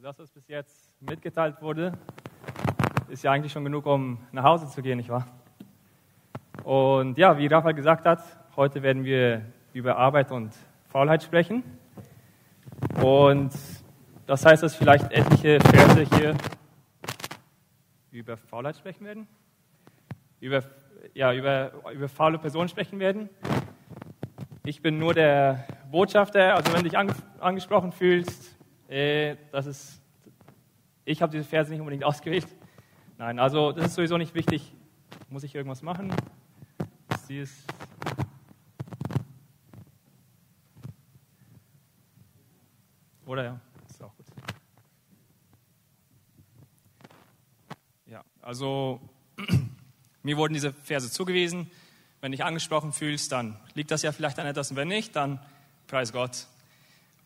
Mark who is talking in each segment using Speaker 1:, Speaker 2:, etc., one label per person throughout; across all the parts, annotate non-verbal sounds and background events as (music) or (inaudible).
Speaker 1: Also das, was bis jetzt mitgeteilt wurde, ist ja eigentlich schon genug, um nach Hause zu gehen, nicht wahr? Und ja, wie Rafael gesagt hat, heute werden wir über Arbeit und Faulheit sprechen. Und das heißt, dass vielleicht etliche Verse hier über Faulheit sprechen werden, über, ja, über, über faule Personen sprechen werden. Ich bin nur der Botschafter, also wenn du dich ange angesprochen fühlst, äh, das ist, ich habe diese Verse nicht unbedingt (laughs) ausgewählt. Nein, also das ist sowieso nicht wichtig. Muss ich irgendwas machen? Sie ist Oder ja, ist auch gut. Ja, also (clears throat) mir wurden diese Verse zugewiesen. Wenn dich angesprochen fühlst, dann liegt das ja vielleicht an etwas. Und wenn nicht, dann preis Gott.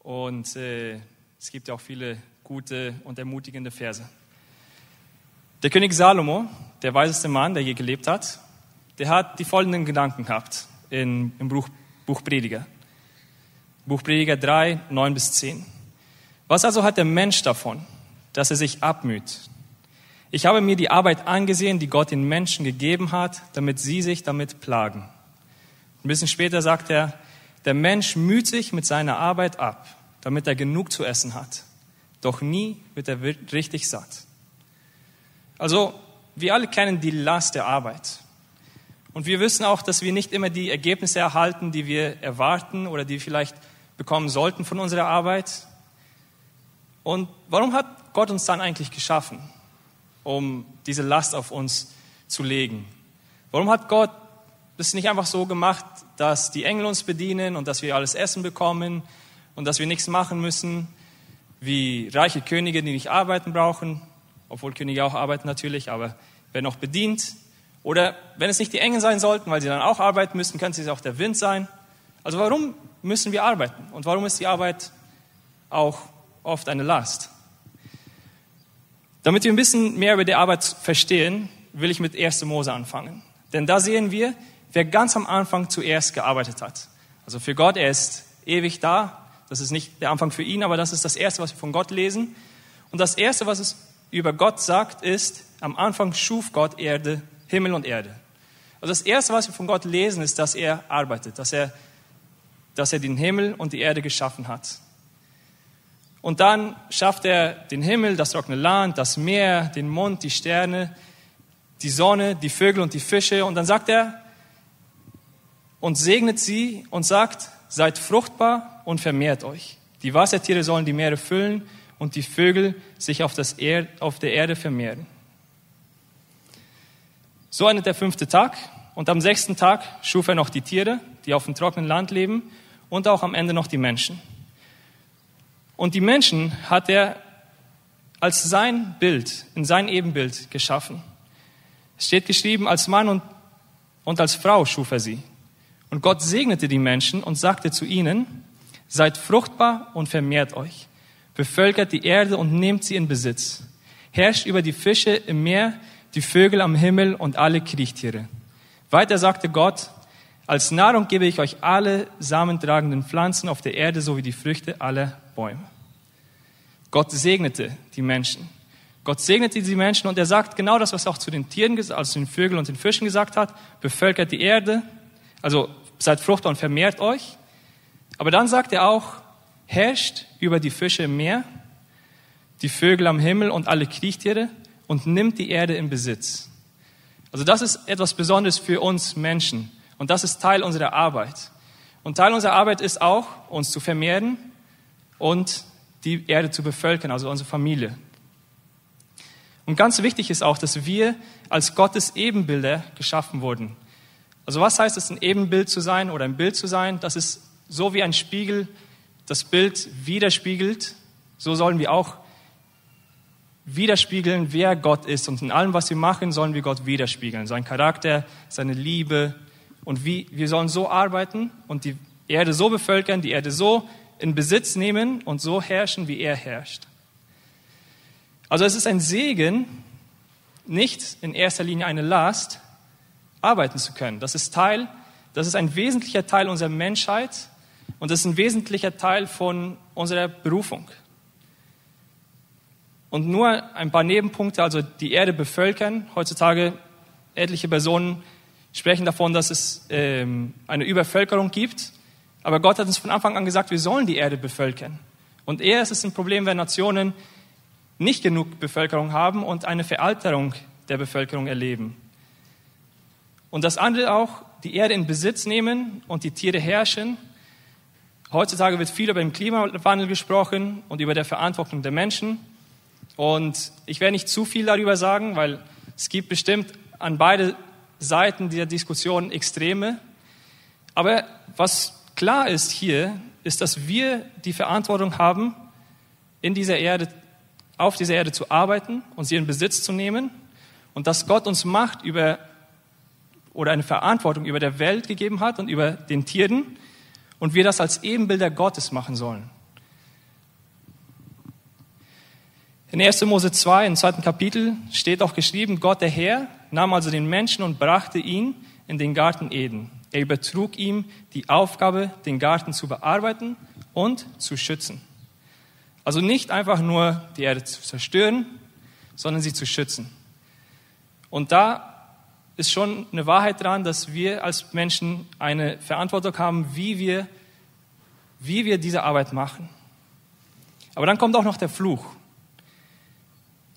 Speaker 1: Und äh, es gibt ja auch viele gute und ermutigende Verse. Der König Salomo, der weiseste Mann, der je gelebt hat, der hat die folgenden Gedanken gehabt in, im Buch, Buch Prediger. Buch Prediger 3, 9 bis 10. Was also hat der Mensch davon, dass er sich abmüht? Ich habe mir die Arbeit angesehen, die Gott den Menschen gegeben hat, damit sie sich damit plagen. Ein bisschen später sagt er, der Mensch müht sich mit seiner Arbeit ab, damit er genug zu essen hat. Doch nie wird er richtig satt. Also, wir alle kennen die Last der Arbeit. Und wir wissen auch, dass wir nicht immer die Ergebnisse erhalten, die wir erwarten oder die wir vielleicht bekommen sollten von unserer Arbeit. Und warum hat Gott uns dann eigentlich geschaffen, um diese Last auf uns zu legen? Warum hat Gott das nicht einfach so gemacht, dass die Engel uns bedienen und dass wir alles Essen bekommen und dass wir nichts machen müssen, wie reiche Könige, die nicht arbeiten brauchen, obwohl Könige auch arbeiten natürlich, aber werden auch bedient. Oder wenn es nicht die Engel sein sollten, weil sie dann auch arbeiten müssen, könnte es auch der Wind sein. Also warum müssen wir arbeiten? Und warum ist die Arbeit auch oft eine Last? Damit wir ein bisschen mehr über die Arbeit verstehen, will ich mit 1. Mose anfangen. Denn da sehen wir, wer ganz am Anfang zuerst gearbeitet hat. Also für Gott, er ist ewig da. Das ist nicht der Anfang für ihn, aber das ist das Erste, was wir von Gott lesen. Und das Erste, was es über Gott sagt, ist, am Anfang schuf Gott Erde, Himmel und Erde. Also das Erste, was wir von Gott lesen, ist, dass er arbeitet, dass er, dass er den Himmel und die Erde geschaffen hat. Und dann schafft er den Himmel, das trockene Land, das Meer, den Mond, die Sterne, die Sonne, die Vögel und die Fische. Und dann sagt er, und segnet sie und sagt, seid fruchtbar und vermehrt euch. Die Wassertiere sollen die Meere füllen und die Vögel sich auf, das er auf der Erde vermehren. So endet der fünfte Tag und am sechsten Tag schuf er noch die Tiere, die auf dem trockenen Land leben und auch am Ende noch die Menschen. Und die Menschen hat er als sein Bild, in sein Ebenbild geschaffen. Es steht geschrieben, als Mann und, und als Frau schuf er sie. Und Gott segnete die Menschen und sagte zu ihnen, seid fruchtbar und vermehrt euch, bevölkert die Erde und nehmt sie in Besitz, herrscht über die Fische im Meer, die Vögel am Himmel und alle Kriechtiere. Weiter sagte Gott, als Nahrung gebe ich euch alle samentragenden Pflanzen auf der Erde sowie die Früchte aller Bäume. Gott segnete die Menschen. Gott segnete die Menschen und er sagt genau das, was er auch zu den Tieren, also zu den Vögeln und den Fischen gesagt hat. Bevölkert die Erde, also seid fruchtbar und vermehrt euch. Aber dann sagt er auch, herrscht über die Fische im Meer, die Vögel am Himmel und alle Kriechtiere und nimmt die Erde in Besitz. Also das ist etwas Besonderes für uns Menschen und das ist Teil unserer Arbeit. Und Teil unserer Arbeit ist auch, uns zu vermehren und die Erde zu bevölkern, also unsere Familie. Und ganz wichtig ist auch, dass wir als Gottes Ebenbilder geschaffen wurden. Also was heißt es, ein Ebenbild zu sein oder ein Bild zu sein? Das ist so wie ein Spiegel das Bild widerspiegelt. So sollen wir auch widerspiegeln, wer Gott ist. Und in allem, was wir machen, sollen wir Gott widerspiegeln. Sein Charakter, seine Liebe. Und wie, wir sollen so arbeiten und die Erde so bevölkern, die Erde so in Besitz nehmen und so herrschen, wie er herrscht. Also es ist ein Segen, nicht in erster Linie eine Last, arbeiten zu können. Das ist Teil, das ist ein wesentlicher Teil unserer Menschheit und das ist ein wesentlicher Teil von unserer Berufung. Und nur ein paar Nebenpunkte, also die Erde bevölkern. Heutzutage etliche Personen sprechen davon, dass es ähm, eine Übervölkerung gibt. Aber Gott hat uns von Anfang an gesagt, wir sollen die Erde bevölkern. Und eher ist es ein Problem, wenn Nationen nicht genug Bevölkerung haben und eine Veralterung der Bevölkerung erleben. Und das andere auch, die Erde in Besitz nehmen und die Tiere herrschen. Heutzutage wird viel über den Klimawandel gesprochen und über die Verantwortung der Menschen. Und ich werde nicht zu viel darüber sagen, weil es gibt bestimmt an beide Seiten dieser Diskussion Extreme. Aber was klar ist hier, ist, dass wir die Verantwortung haben, in dieser Erde, auf dieser Erde zu arbeiten und sie in Besitz zu nehmen und dass Gott uns Macht über oder eine Verantwortung über der Welt gegeben hat und über den Tieren und wir das als Ebenbilder Gottes machen sollen. In 1. Mose 2, im zweiten Kapitel, steht auch geschrieben, Gott der Herr nahm also den Menschen und brachte ihn in den Garten Eden. Er übertrug ihm die Aufgabe, den Garten zu bearbeiten und zu schützen. Also nicht einfach nur die Erde zu zerstören, sondern sie zu schützen. Und da ist schon eine Wahrheit dran, dass wir als Menschen eine Verantwortung haben, wie wir, wie wir diese Arbeit machen. Aber dann kommt auch noch der Fluch.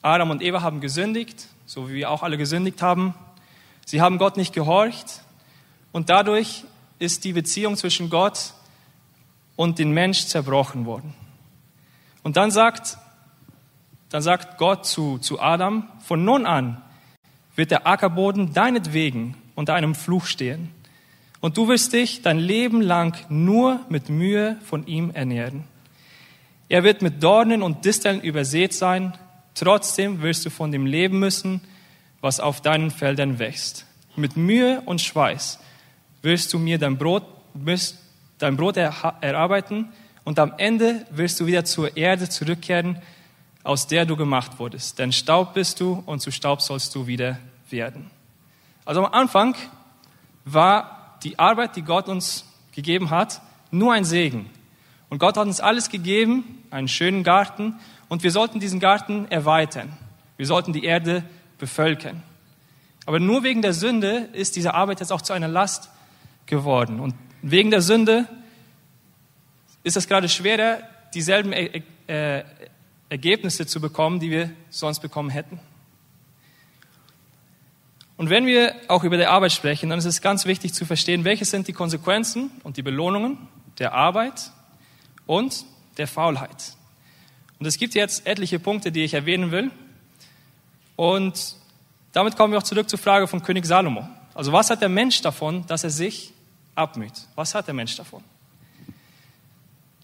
Speaker 1: Adam und Eva haben gesündigt, so wie wir auch alle gesündigt haben. Sie haben Gott nicht gehorcht und dadurch ist die Beziehung zwischen Gott und dem Mensch zerbrochen worden. Und dann sagt, dann sagt Gott zu, zu Adam, von nun an wird der Ackerboden deinetwegen unter einem Fluch stehen. Und du wirst dich dein Leben lang nur mit Mühe von ihm ernähren. Er wird mit Dornen und Disteln übersät sein, trotzdem wirst du von dem leben müssen, was auf deinen Feldern wächst. Mit Mühe und Schweiß wirst du mir dein Brot, dein Brot erarbeiten und am Ende wirst du wieder zur Erde zurückkehren, aus der du gemacht wurdest. Denn Staub bist du und zu Staub sollst du wieder werden. Also am Anfang war die Arbeit, die Gott uns gegeben hat, nur ein Segen. Und Gott hat uns alles gegeben, einen schönen Garten, und wir sollten diesen Garten erweitern. Wir sollten die Erde bevölkern. Aber nur wegen der Sünde ist diese Arbeit jetzt auch zu einer Last geworden. Und wegen der Sünde ist es gerade schwerer, dieselben Ergebnisse zu bekommen, die wir sonst bekommen hätten. Und wenn wir auch über die Arbeit sprechen, dann ist es ganz wichtig zu verstehen, welche sind die Konsequenzen und die Belohnungen der Arbeit und der Faulheit. Und es gibt jetzt etliche Punkte, die ich erwähnen will. Und damit kommen wir auch zurück zur Frage von König Salomo. Also was hat der Mensch davon, dass er sich abmüht? Was hat der Mensch davon?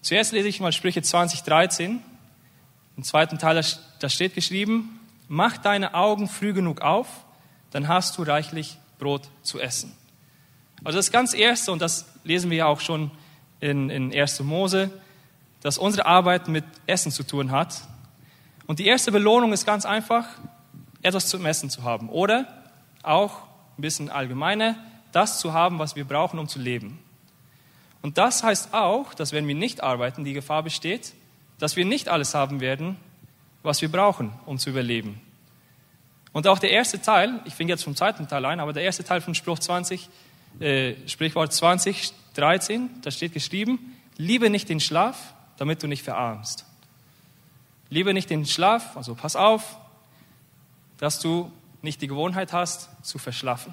Speaker 1: Zuerst lese ich mal Sprüche 2013. Im zweiten Teil, da steht geschrieben, mach deine Augen früh genug auf, dann hast du reichlich Brot zu essen. Also das ganz Erste, und das lesen wir ja auch schon in, in 1. Mose, dass unsere Arbeit mit Essen zu tun hat. Und die erste Belohnung ist ganz einfach, etwas zum Essen zu haben. Oder auch ein bisschen allgemeiner, das zu haben, was wir brauchen, um zu leben. Und das heißt auch, dass wenn wir nicht arbeiten, die Gefahr besteht, dass wir nicht alles haben werden, was wir brauchen, um zu überleben. Und auch der erste Teil, ich fing jetzt vom zweiten Teil ein, aber der erste Teil von Spruch 20, äh, Sprichwort 20, 13, da steht geschrieben, liebe nicht den Schlaf, damit du nicht verarmst. Liebe nicht den Schlaf, also pass auf, dass du nicht die Gewohnheit hast, zu verschlafen.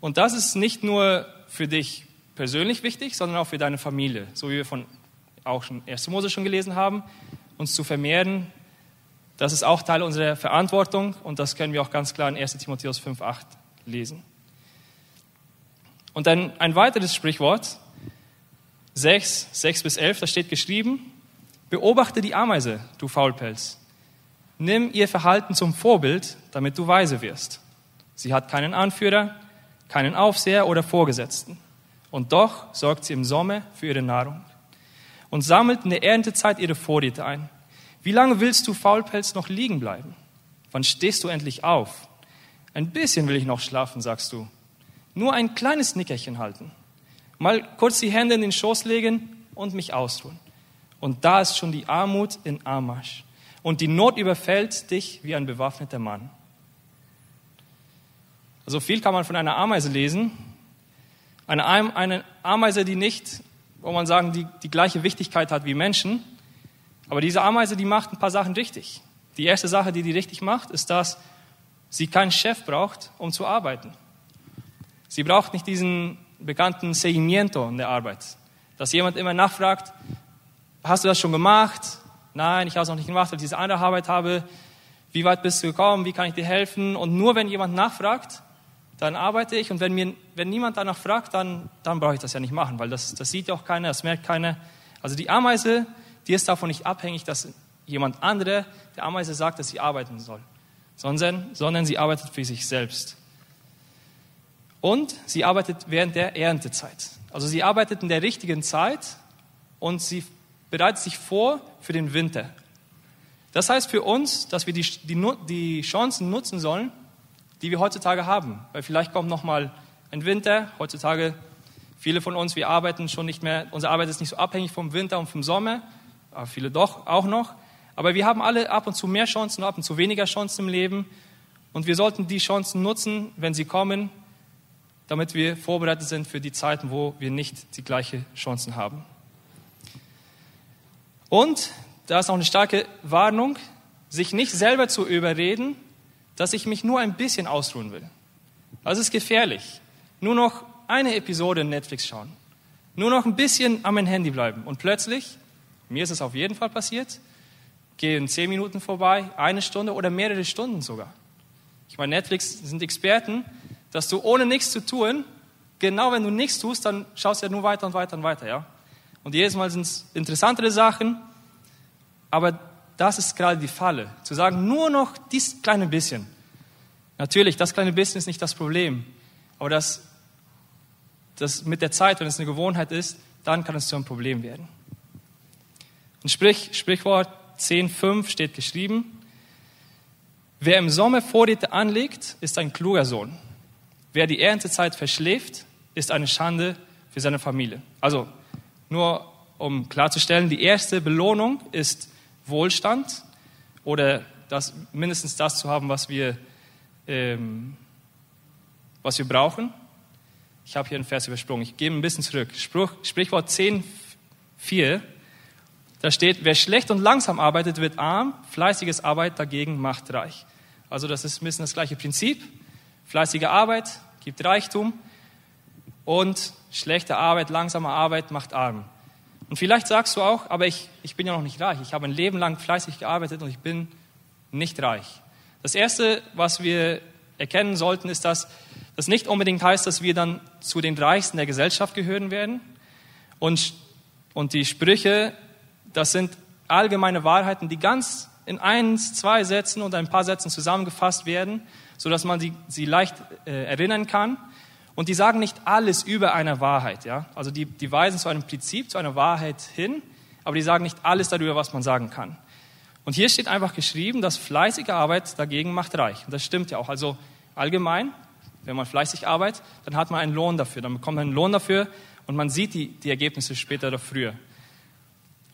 Speaker 1: Und das ist nicht nur für dich persönlich wichtig, sondern auch für deine Familie, so wie wir von auch schon 1. Mose schon gelesen haben, uns zu vermehren, das ist auch Teil unserer Verantwortung und das können wir auch ganz klar in 1 Timotheus 5.8 lesen. Und dann ein weiteres Sprichwort, 6, 6 bis 11, da steht geschrieben, beobachte die Ameise, du Faulpelz. Nimm ihr Verhalten zum Vorbild, damit du weise wirst. Sie hat keinen Anführer, keinen Aufseher oder Vorgesetzten. Und doch sorgt sie im Sommer für ihre Nahrung und sammelt in der Erntezeit ihre Vorräte ein. Wie lange willst du, Faulpelz, noch liegen bleiben? Wann stehst du endlich auf? Ein bisschen will ich noch schlafen, sagst du. Nur ein kleines Nickerchen halten. Mal kurz die Hände in den Schoß legen und mich ausruhen. Und da ist schon die Armut in Armarsch. Und die Not überfällt dich wie ein bewaffneter Mann. Also viel kann man von einer Ameise lesen. Eine, eine Ameise, die nicht, wo man sagen, die, die gleiche Wichtigkeit hat wie Menschen. Aber diese Ameise, die macht ein paar Sachen richtig. Die erste Sache, die die richtig macht, ist, dass sie keinen Chef braucht, um zu arbeiten. Sie braucht nicht diesen bekannten Seguimiento in der Arbeit, dass jemand immer nachfragt, hast du das schon gemacht? Nein, ich habe es noch nicht gemacht, weil ich diese andere Arbeit habe. Wie weit bist du gekommen? Wie kann ich dir helfen? Und nur wenn jemand nachfragt, dann arbeite ich. Und wenn, mir, wenn niemand danach fragt, dann, dann brauche ich das ja nicht machen, weil das, das sieht ja auch keiner, das merkt keiner. Also die Ameise, die ist davon nicht abhängig, dass jemand andere der Ameise sagt, dass sie arbeiten soll, sondern, sondern sie arbeitet für sich selbst. Und sie arbeitet während der Erntezeit. Also sie arbeitet in der richtigen Zeit und sie bereitet sich vor für den Winter. Das heißt für uns, dass wir die, die, die Chancen nutzen sollen, die wir heutzutage haben. Weil vielleicht kommt noch mal ein Winter. Heutzutage, viele von uns, wir arbeiten schon nicht mehr, unsere Arbeit ist nicht so abhängig vom Winter und vom Sommer, viele doch auch noch. Aber wir haben alle ab und zu mehr Chancen, ab und zu weniger Chancen im Leben. Und wir sollten die Chancen nutzen, wenn sie kommen, damit wir vorbereitet sind für die Zeiten, wo wir nicht die gleichen Chancen haben. Und da ist auch eine starke Warnung, sich nicht selber zu überreden, dass ich mich nur ein bisschen ausruhen will. Das ist gefährlich. Nur noch eine Episode Netflix schauen. Nur noch ein bisschen mein Handy bleiben. Und plötzlich, mir ist es auf jeden Fall passiert, gehen zehn Minuten vorbei, eine Stunde oder mehrere Stunden sogar. Ich meine, Netflix sind Experten, dass du ohne nichts zu tun, genau wenn du nichts tust, dann schaust du ja nur weiter und weiter und weiter, ja. Und jedes Mal sind es interessantere Sachen, aber das ist gerade die Falle. Zu sagen, nur noch dieses kleine bisschen. Natürlich, das kleine bisschen ist nicht das Problem. Aber das, das mit der Zeit, wenn es eine Gewohnheit ist, dann kann es zu einem Problem werden. Und Sprich, Sprichwort 10.5 steht geschrieben, wer im Sommer Vorräte anlegt, ist ein kluger Sohn. Wer die Erntezeit verschläft, ist eine Schande für seine Familie. Also nur um klarzustellen, die erste Belohnung ist Wohlstand oder das, mindestens das zu haben, was wir, ähm, was wir brauchen. Ich habe hier einen Vers übersprungen. Ich gehe ein bisschen zurück. Spruch, Sprichwort 10, 4. Da steht, wer schlecht und langsam arbeitet, wird arm. Fleißiges Arbeit dagegen macht reich. Also das ist ein bisschen das gleiche Prinzip. Fleißige Arbeit gibt Reichtum und schlechte Arbeit, langsame Arbeit macht arm. Und vielleicht sagst du auch, aber ich, ich bin ja noch nicht reich. Ich habe ein Leben lang fleißig gearbeitet und ich bin nicht reich. Das Erste, was wir erkennen sollten, ist, dass das nicht unbedingt heißt, dass wir dann zu den Reichsten der Gesellschaft gehören werden. Und, und die Sprüche, das sind allgemeine Wahrheiten, die ganz in eins, zwei Sätzen und ein paar Sätzen zusammengefasst werden, sodass man sie, sie leicht äh, erinnern kann. Und die sagen nicht alles über einer Wahrheit. Ja? Also die, die weisen zu einem Prinzip, zu einer Wahrheit hin, aber die sagen nicht alles darüber, was man sagen kann. Und hier steht einfach geschrieben, dass fleißige Arbeit dagegen macht reich. Und das stimmt ja auch. Also allgemein, wenn man fleißig arbeitet, dann hat man einen Lohn dafür. Dann bekommt man einen Lohn dafür und man sieht die, die Ergebnisse später oder früher.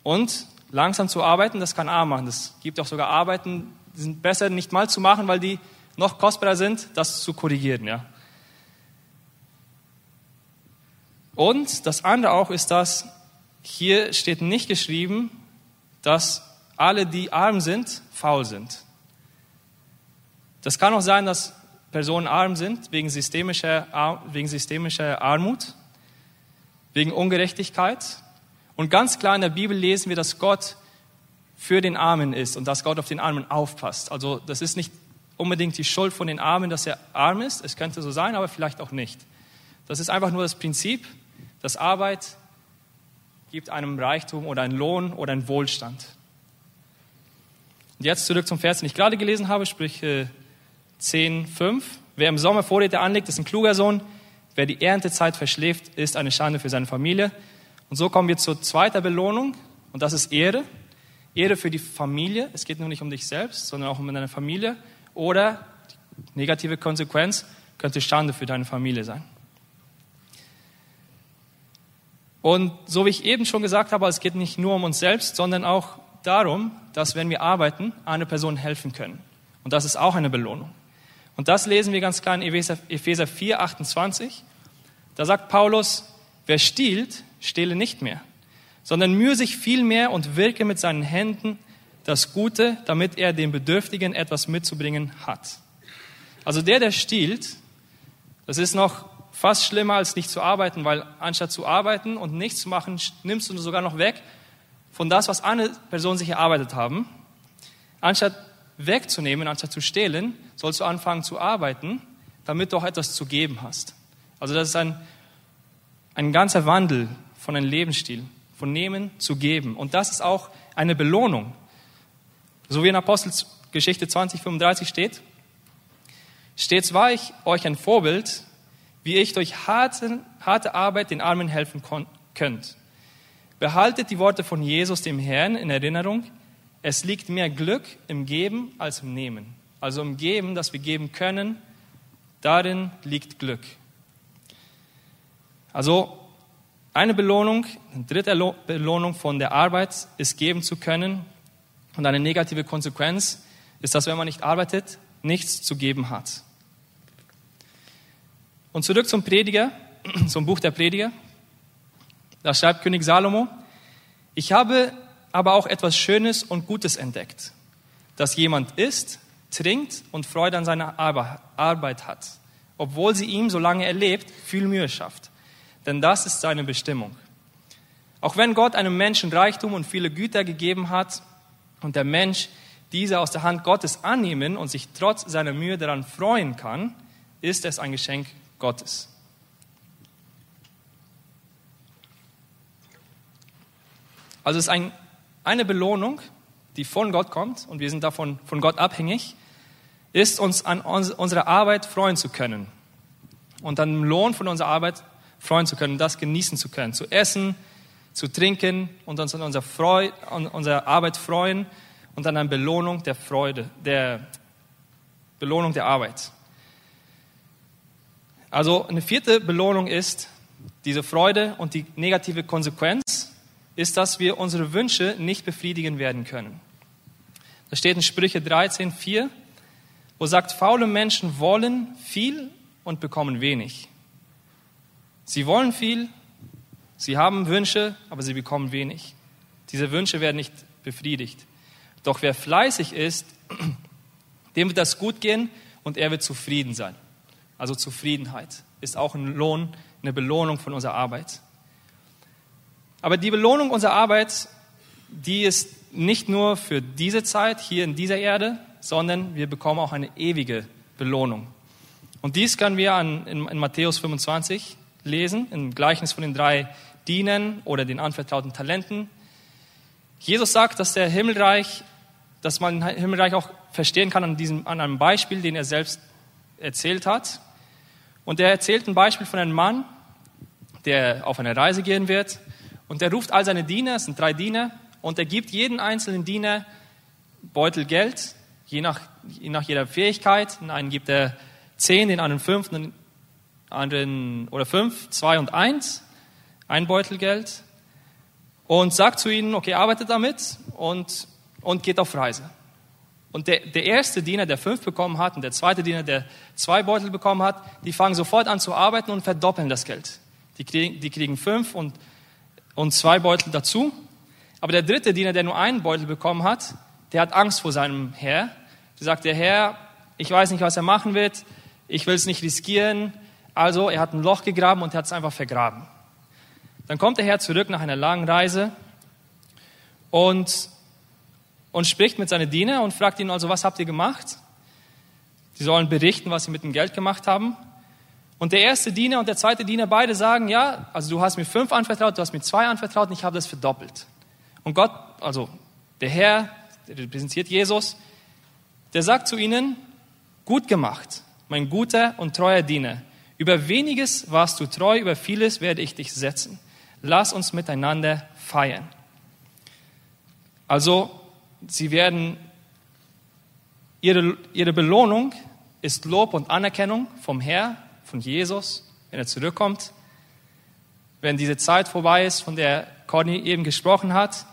Speaker 1: Und langsam zu arbeiten, das kann arm machen. Es gibt auch sogar Arbeiten, die sind besser nicht mal zu machen, weil die noch kostbarer sind, das zu korrigieren. Ja? Und das andere auch ist, dass hier steht nicht geschrieben, dass alle, die arm sind, faul sind. Das kann auch sein, dass Personen arm sind wegen systemischer, wegen systemischer Armut, wegen Ungerechtigkeit. Und ganz klar in der Bibel lesen wir, dass Gott für den Armen ist und dass Gott auf den Armen aufpasst. Also das ist nicht unbedingt die Schuld von den Armen, dass er arm ist. Es könnte so sein, aber vielleicht auch nicht. Das ist einfach nur das Prinzip, dass Arbeit gibt einem Reichtum oder einen Lohn oder einen Wohlstand. Und jetzt zurück zum Vers, den ich gerade gelesen habe, sprich 10, 5. Wer im Sommer Vorräte anlegt, ist ein kluger Sohn. Wer die Erntezeit verschläft, ist eine Schande für seine Familie. Und so kommen wir zur zweiten Belohnung, und das ist Ehre. Ehre für die Familie. Es geht nur nicht um dich selbst, sondern auch um deine Familie. Oder, negative Konsequenz, könnte Schande für deine Familie sein. Und so wie ich eben schon gesagt habe, es geht nicht nur um uns selbst, sondern auch darum, dass wenn wir arbeiten, eine Person helfen können. Und das ist auch eine Belohnung. Und das lesen wir ganz klar in Epheser 4, 28. Da sagt Paulus, wer stiehlt, stehle nicht mehr, sondern mühe sich viel mehr und wirke mit seinen Händen das Gute, damit er dem Bedürftigen etwas mitzubringen hat. Also der, der stiehlt, das ist noch fast schlimmer als nicht zu arbeiten, weil anstatt zu arbeiten und nichts zu machen, nimmst du sogar noch weg von das, was andere Personen sich erarbeitet haben. Anstatt wegzunehmen, anstatt zu stehlen, sollst du anfangen zu arbeiten, damit du auch etwas zu geben hast. Also das ist ein, ein ganzer Wandel von einem Lebensstil, von nehmen zu geben. Und das ist auch eine Belohnung. So wie in Apostelgeschichte 20, 35 steht, stets war ich euch ein Vorbild, wie ich durch harte, harte Arbeit den Armen helfen könnt. Behaltet die Worte von Jesus, dem Herrn, in Erinnerung. Es liegt mehr Glück im Geben als im Nehmen. Also im Geben, dass wir geben können, darin liegt Glück. Also eine Belohnung, eine dritte Belohnung von der Arbeit ist geben zu können. Und eine negative Konsequenz ist, dass wenn man nicht arbeitet, nichts zu geben hat. Und zurück zum Prediger, (clears throat) zum Buch der Prediger. Da schreibt König Salomo, ich habe aber auch etwas Schönes und Gutes entdeckt, dass jemand isst, trinkt und Freude an seiner Arbeit hat, obwohl sie ihm, solange er lebt, viel Mühe schafft denn das ist seine Bestimmung. Auch wenn Gott einem Menschen Reichtum und viele Güter gegeben hat und der Mensch diese aus der Hand Gottes annehmen und sich trotz seiner Mühe daran freuen kann, ist es ein Geschenk Gottes. Also es ist ein, eine Belohnung, die von Gott kommt und wir sind davon von Gott abhängig, ist uns an unserer Arbeit freuen zu können und an dem Lohn von unserer Arbeit freuen zu können, das genießen zu können, zu essen, zu trinken und uns an unserer, Freude, an unserer Arbeit freuen und an einer Belohnung der Freude, der Belohnung der Arbeit. Also eine vierte Belohnung ist diese Freude und die negative Konsequenz ist, dass wir unsere Wünsche nicht befriedigen werden können. Da steht in Sprüche 13, 4, wo sagt, faule Menschen wollen viel und bekommen wenig. Sie wollen viel, sie haben Wünsche, aber sie bekommen wenig. Diese Wünsche werden nicht befriedigt. Doch wer fleißig ist, (clears throat) dem wird das gut gehen und er wird zufrieden sein. Also Zufriedenheit ist auch ein Lohn, eine Belohnung von unserer Arbeit. Aber die Belohnung unserer Arbeit, die ist nicht nur für diese Zeit hier in dieser Erde, sondern wir bekommen auch eine ewige Belohnung. Und dies können wir an, in, in Matthäus 25 lesen, im Gleichnis von den drei Dienern oder den anvertrauten Talenten. Jesus sagt, dass der Himmelreich, dass man Himmelreich auch verstehen kann an, diesem, an einem Beispiel, den er selbst erzählt hat. Und er erzählt ein Beispiel von einem Mann, der auf eine Reise gehen wird. Und er ruft all seine Diener, es sind drei Diener, und er gibt jeden einzelnen Diener Beutel Geld, je nach, je nach jeder Fähigkeit. Den einen gibt er zehn, den anderen fünf, den anderen, oder fünf, zwei und eins, ein Beutel Geld und sagt zu ihnen, okay, arbeitet damit und, und geht auf Reise. Und der, der erste Diener, der fünf bekommen hat, und der zweite Diener, der zwei Beutel bekommen hat, die fangen sofort an zu arbeiten und verdoppeln das Geld. Die kriegen, die kriegen fünf und, und zwei Beutel dazu. Aber der dritte Diener, der nur einen Beutel bekommen hat, der hat Angst vor seinem Herr. Der sagt, der Herr, ich weiß nicht, was er machen wird, ich will es nicht riskieren, also er hat ein Loch gegraben und hat es einfach vergraben. Dann kommt der Herr zurück nach einer langen Reise und, und spricht mit seinen Dienern und fragt ihn also, was habt ihr gemacht? Sie sollen berichten, was sie mit dem Geld gemacht haben. Und der erste Diener und der zweite Diener beide sagen, ja, also du hast mir fünf anvertraut, du hast mir zwei anvertraut und ich habe das verdoppelt. Und Gott, also der Herr, der repräsentiert Jesus, der sagt zu ihnen, gut gemacht, mein guter und treuer Diener. Über weniges warst du treu, über vieles werde ich dich setzen. Lass uns miteinander feiern. Also, sie werden, ihre, ihre Belohnung ist Lob und Anerkennung vom Herr, von Jesus, wenn er zurückkommt. wenn diese Zeit vorbei ist, von der Conny eben gesprochen hat.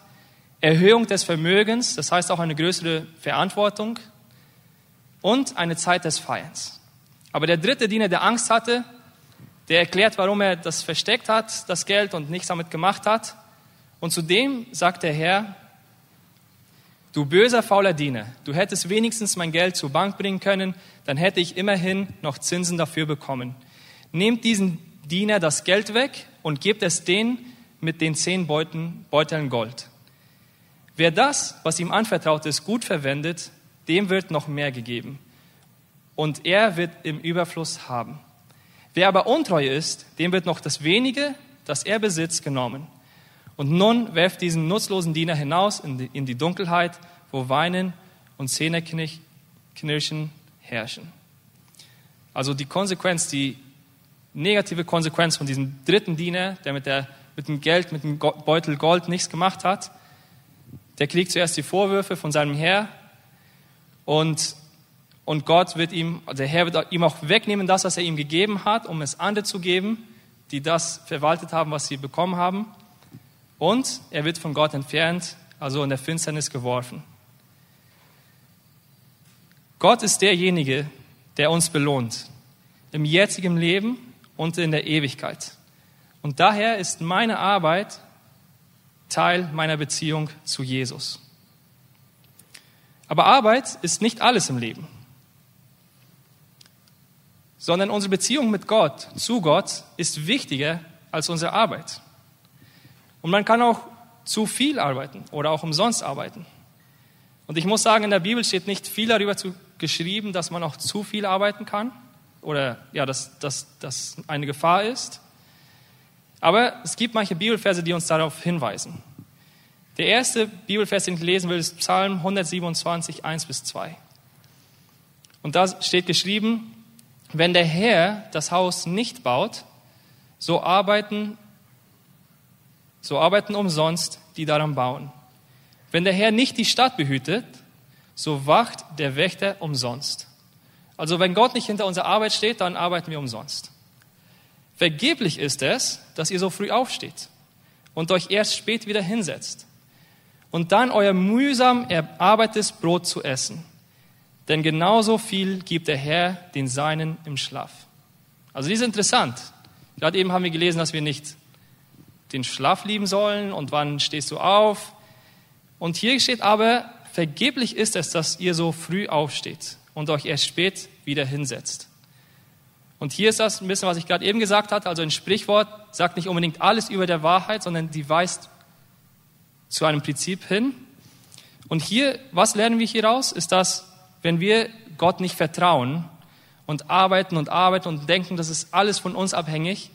Speaker 1: Erhöhung des Vermögens, das heißt auch eine größere Verantwortung und eine Zeit des Feierns. Aber der dritte Diener, der Angst hatte, der erklärt, warum er das versteckt hat, das Geld und nichts damit gemacht hat. Und zudem sagt der Herr, du böser, fauler Diener, du hättest wenigstens mein Geld zur Bank bringen können, dann hätte ich immerhin noch Zinsen dafür bekommen. Nehmt diesen Diener das Geld weg und gebt es denen mit den zehn Beuten, Beuteln Gold. Wer das, was ihm anvertraut ist, gut verwendet, dem wird noch mehr gegeben. Und er wird im Überfluss haben. Wer aber untreu ist, dem wird noch das wenige, das er besitzt, genommen. Und nun werft diesen nutzlosen Diener hinaus in die, in die Dunkelheit, wo Weinen und Zähneknirschen herrschen. Also die Konsequenz, die negative Konsequenz von diesem dritten Diener, der mit, der, mit dem Geld, mit dem Beutel Gold nichts gemacht hat, der kriegt zuerst die Vorwürfe von seinem Herr und, und Gott wird ihm, der Herr wird ihm auch wegnehmen, das, was er ihm gegeben hat, um es anderen zu geben, die das verwaltet haben, was sie bekommen haben. Und er wird von Gott entfernt, also in der Finsternis geworfen. Gott ist derjenige, der uns belohnt, im jetzigen Leben und in der Ewigkeit. Und daher ist meine Arbeit Teil meiner Beziehung zu Jesus. Aber Arbeit ist nicht alles im Leben, sondern unsere Beziehung mit Gott, zu Gott, ist wichtiger als unsere Arbeit. Und man kann auch zu viel arbeiten oder auch umsonst arbeiten. Und ich muss sagen, in der Bibel steht nicht viel darüber geschrieben, dass man auch zu viel arbeiten kann oder ja, dass das eine Gefahr ist. Aber es gibt manche Bibelverse, die uns darauf hinweisen. Der erste Bibelvers, den ich lesen will, ist Psalm 127, 1 bis 2. Und da steht geschrieben, wenn der Herr das Haus nicht baut, so arbeiten, so arbeiten umsonst die daran bauen. Wenn der Herr nicht die Stadt behütet, so wacht der Wächter umsonst. Also wenn Gott nicht hinter unserer Arbeit steht, dann arbeiten wir umsonst. Vergeblich ist es, dass ihr so früh aufsteht und euch erst spät wieder hinsetzt und dann euer mühsam erarbeitetes Brot zu essen. Denn genauso viel gibt der Herr den Seinen im Schlaf. Also dies ist interessant. Gerade eben haben wir gelesen, dass wir nicht den Schlaf lieben sollen und wann stehst du auf. Und hier steht aber, vergeblich ist es, dass ihr so früh aufsteht und euch erst spät wieder hinsetzt. Und hier ist das ein bisschen, was ich gerade eben gesagt hatte. Also ein Sprichwort sagt nicht unbedingt alles über der Wahrheit, sondern die weist zu einem Prinzip hin. Und hier, was lernen wir hier raus, ist, dass wenn wir Gott nicht vertrauen und arbeiten und arbeiten und denken, das ist alles von uns abhängig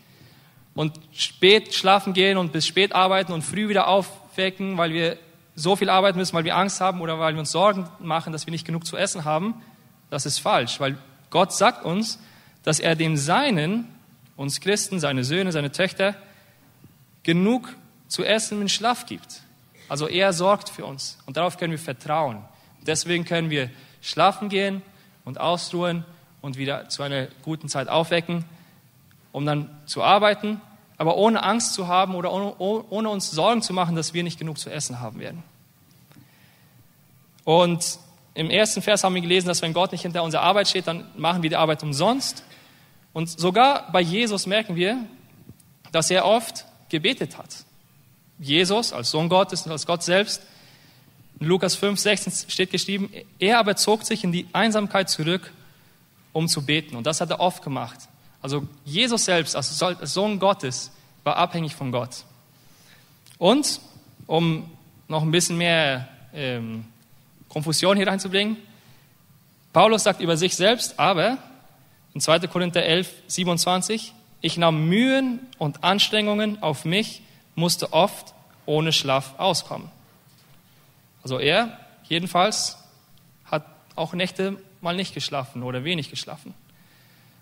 Speaker 1: und spät schlafen gehen und bis spät arbeiten und früh wieder aufwecken, weil wir so viel arbeiten müssen, weil wir Angst haben oder weil wir uns Sorgen machen, dass wir nicht genug zu essen haben, das ist falsch, weil Gott sagt uns, dass er dem Seinen, uns Christen, seine Söhne, seine Töchter, genug zu essen und Schlaf gibt. Also er sorgt für uns und darauf können wir vertrauen. Deswegen können wir schlafen gehen und ausruhen und wieder zu einer guten Zeit aufwecken, um dann zu arbeiten, aber ohne Angst zu haben oder ohne, ohne uns Sorgen zu machen, dass wir nicht genug zu essen haben werden. Und im ersten Vers haben wir gelesen, dass wenn Gott nicht hinter unserer Arbeit steht, dann machen wir die Arbeit umsonst. Und sogar bei Jesus merken wir, dass er oft gebetet hat. Jesus als Sohn Gottes und als Gott selbst. In Lukas 5, 16 steht geschrieben, er aber zog sich in die Einsamkeit zurück, um zu beten. Und das hat er oft gemacht. Also Jesus selbst als Sohn Gottes war abhängig von Gott. Und um noch ein bisschen mehr ähm, Konfusion hier reinzubringen, Paulus sagt über sich selbst, aber in 2. Korinther 11, 27, ich nahm Mühen und Anstrengungen auf mich, musste oft ohne Schlaf auskommen. Also er jedenfalls hat auch Nächte mal nicht geschlafen oder wenig geschlafen.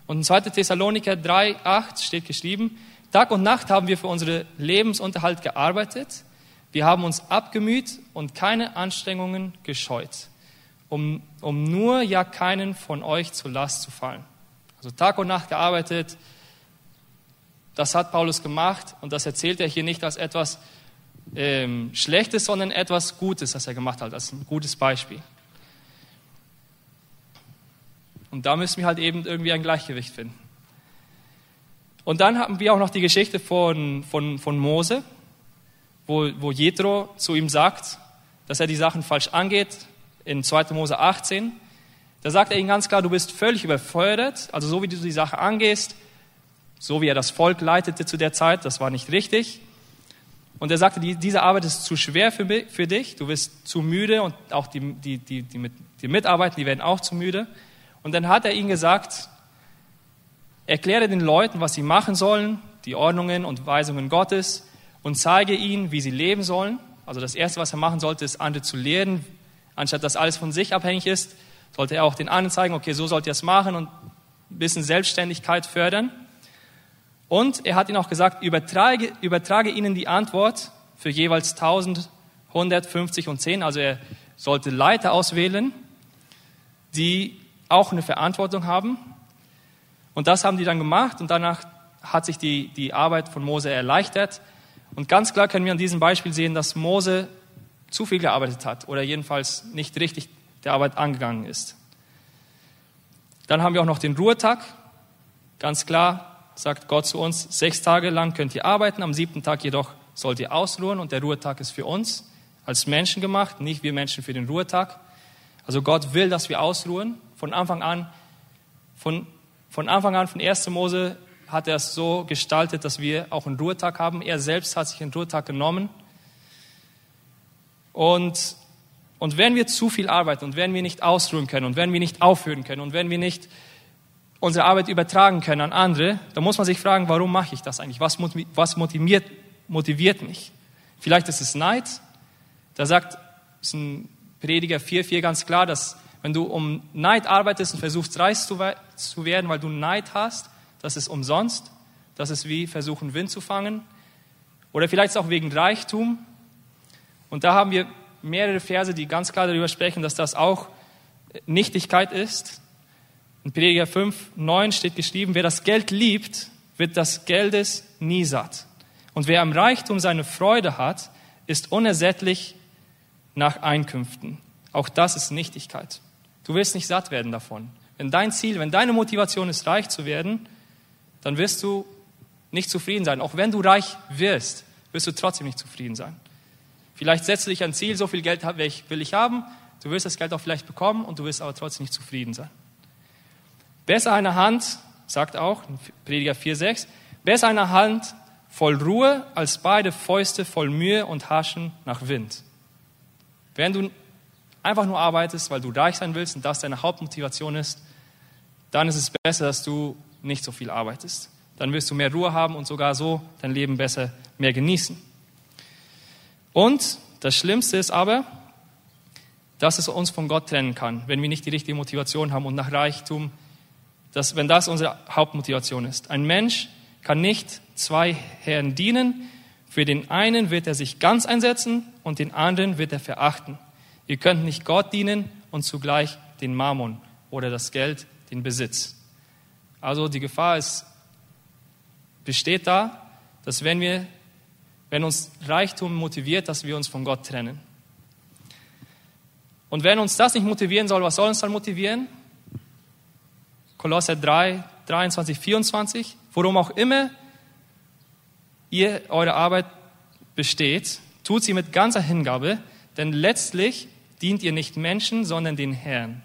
Speaker 1: Und in 2. Thessaloniker 3, 8 steht geschrieben, Tag und Nacht haben wir für unseren Lebensunterhalt gearbeitet. Wir haben uns abgemüht und keine Anstrengungen gescheut, um, um nur ja keinen von euch zur Last zu fallen. Also Tag und Nacht gearbeitet, Das hat Paulus gemacht und das erzählt er hier nicht als etwas ähm, Schlechtes, sondern etwas Gutes, das er gemacht hat, als ein gutes Beispiel. Und da müssen wir halt eben irgendwie ein Gleichgewicht finden. Und dann haben wir auch noch die Geschichte von, von, von Mose, wo, wo Jethro zu ihm sagt, dass er die Sachen falsch angeht, in 2. Mose 18. Da sagt er ihm ganz klar, du bist völlig überfordert, also so wie du die Sache angehst, so wie er das Volk leitete zu der Zeit, das war nicht richtig. Und er sagte, die, diese Arbeit ist zu schwer für, für dich, du bist zu müde und auch die, die, die, die, mit, die Mitarbeiter, die werden auch zu müde. Und dann hat er ihnen gesagt, erkläre den Leuten, was sie machen sollen, die Ordnungen und Weisungen Gottes und zeige ihnen, wie sie leben sollen. Also das Erste, was er machen sollte, ist, andere zu lehren. Anstatt dass alles von sich abhängig ist, sollte er auch den anderen zeigen, okay, so sollt ihr es machen und ein bisschen Selbstständigkeit fördern. Und er hat ihnen auch gesagt, übertrage, übertrage ihnen die Antwort für jeweils 1000, 150 und 10. Also er sollte Leiter auswählen, die auch eine Verantwortung haben. Und das haben die dann gemacht und danach hat sich die, die Arbeit von Mose erleichtert. Und ganz klar können wir an diesem Beispiel sehen, dass Mose zu viel gearbeitet hat oder jedenfalls nicht richtig der Arbeit angegangen ist. Dann haben wir auch noch den Ruhetag. Ganz klar sagt Gott zu uns, sechs Tage lang könnt ihr arbeiten, am siebten Tag jedoch sollt ihr ausruhen und der Ruhetag ist für uns als Menschen gemacht, nicht wir Menschen für den Ruhetag. Also Gott will, dass wir ausruhen. Von Anfang an, von, von Anfang an, von 1. Mose hat er es so gestaltet, dass wir auch einen Ruhetag haben. Er selbst hat sich einen Ruhetag genommen. Und, und wenn wir zu viel arbeiten und wenn wir nicht ausruhen können und wenn wir nicht aufhören können und wenn wir nicht unsere Arbeit übertragen können an andere, dann muss man sich fragen, warum mache ich das eigentlich? Was, was motiviert, motiviert mich? Vielleicht ist es Neid. Da sagt, ist ein Prediger 4,4 ganz klar, dass wenn du um Neid arbeitest und versuchst reich zu, zu werden, weil du Neid hast, das ist umsonst. Das ist wie versuchen, Wind zu fangen. Oder vielleicht auch wegen Reichtum. Und da haben wir mehrere Verse, die ganz klar darüber sprechen, dass das auch Nichtigkeit ist. In Prediger 5, 9 steht geschrieben, wer das Geld liebt, wird das Geldes nie satt. Und wer am Reichtum seine Freude hat, ist unersättlich nach Einkünften. Auch das ist Nichtigkeit. Du wirst nicht satt werden davon. Wenn dein Ziel, wenn deine Motivation ist, reich zu werden, dann wirst du nicht zufrieden sein. Auch wenn du reich wirst, wirst du trotzdem nicht zufrieden sein. Vielleicht setzt du dich ein Ziel, so viel Geld will ich haben, du wirst das Geld auch vielleicht bekommen und du wirst aber trotzdem nicht zufrieden sein. Besser eine Hand, sagt auch Prediger 4,6, besser eine Hand voll Ruhe als beide Fäuste voll Mühe und Haschen nach Wind. Wenn du einfach nur arbeitest, weil du reich sein willst und das deine Hauptmotivation ist, dann ist es besser, dass du nicht so viel arbeitest. Dann wirst du mehr Ruhe haben und sogar so dein Leben besser mehr genießen. Und das Schlimmste ist aber, dass es uns von Gott trennen kann, wenn wir nicht die richtige Motivation haben und nach Reichtum, dass, wenn das unsere Hauptmotivation ist. Ein Mensch kann nicht zwei Herren dienen. Für den einen wird er sich ganz einsetzen und den anderen wird er verachten. Ihr könnt nicht Gott dienen und zugleich den Mammon oder das Geld, den Besitz. Also die Gefahr ist, besteht da, dass wenn wir, wenn uns Reichtum motiviert, dass wir uns von Gott trennen. Und wenn uns das nicht motivieren soll, was soll uns dann motivieren? Kolosser 3, 23, 24. Worum auch immer ihr eure Arbeit besteht, tut sie mit ganzer Hingabe, denn letztlich dient ihr nicht Menschen, sondern den Herrn.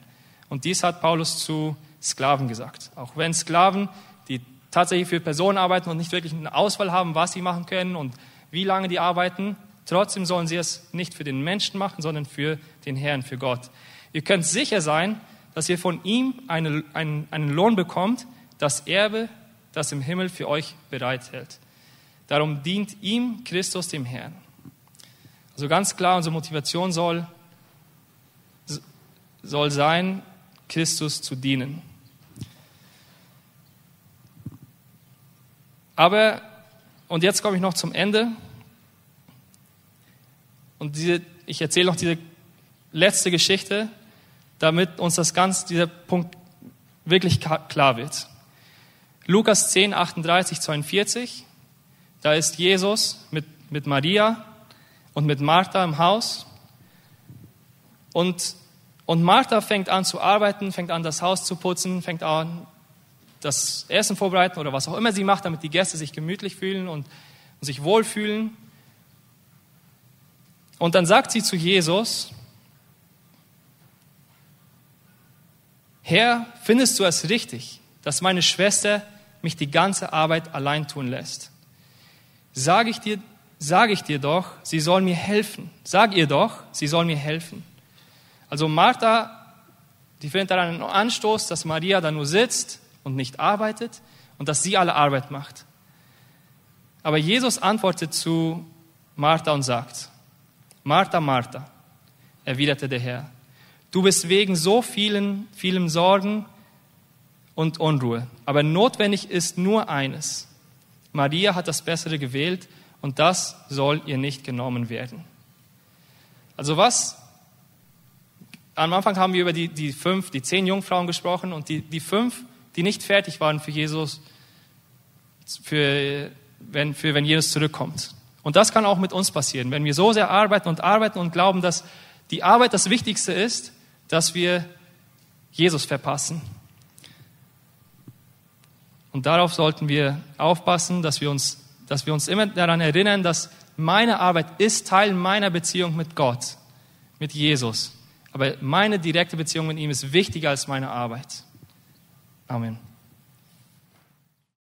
Speaker 1: Und dies hat Paulus zu Sklaven gesagt. Auch wenn Sklaven, die tatsächlich für Personen arbeiten und nicht wirklich eine Auswahl haben, was sie machen können und wie lange die arbeiten, trotzdem sollen sie es nicht für den Menschen machen, sondern für den Herrn, für Gott. Ihr könnt sicher sein, dass ihr von ihm eine, einen, einen Lohn bekommt, das Erbe, das im Himmel für euch bereithält. Darum dient ihm Christus dem Herrn. Also ganz klar, unsere Motivation soll, soll sein, Christus zu dienen. Aber, und jetzt komme ich noch zum Ende. Und diese, ich erzähle noch diese letzte Geschichte, damit uns das ganz, dieser Punkt wirklich klar wird. Lukas 10, 38, 42. Da ist Jesus mit, mit Maria und mit Martha im Haus. Und, und Martha fängt an zu arbeiten, fängt an, das Haus zu putzen, fängt an, das Essen vorbereiten oder was auch immer sie macht, damit die Gäste sich gemütlich fühlen und, und sich wohlfühlen. Und dann sagt sie zu Jesus, Herr, findest du es richtig, dass meine Schwester mich die ganze Arbeit allein tun lässt? Sage ich dir, ich dir doch, sie soll mir helfen. Sag ihr doch, sie soll mir helfen. Also Martha, die findet daran einen Anstoß, dass Maria da nur sitzt und nicht arbeitet und dass sie alle Arbeit macht. Aber Jesus antwortet zu Martha und sagt, Martha, Martha, erwiderte der Herr, du bist wegen so vielen, vielen Sorgen und Unruhe, aber notwendig ist nur eines. Maria hat das Bessere gewählt und das soll ihr nicht genommen werden. Also was am Anfang haben wir über die, die fünf, die zehn Jungfrauen gesprochen und die, die fünf, die nicht fertig waren für Jesus, für wenn, für wenn Jesus zurückkommt. Und das kann auch mit uns passieren, wenn wir so sehr arbeiten und arbeiten und glauben, dass die Arbeit das Wichtigste ist, dass wir Jesus verpassen. Und darauf sollten wir aufpassen, dass wir uns, dass wir uns immer daran erinnern, dass meine Arbeit ist Teil meiner Beziehung mit Gott, mit Jesus. Aber meine direkte Beziehung mit ihm ist wichtiger als meine Arbeit. Amen.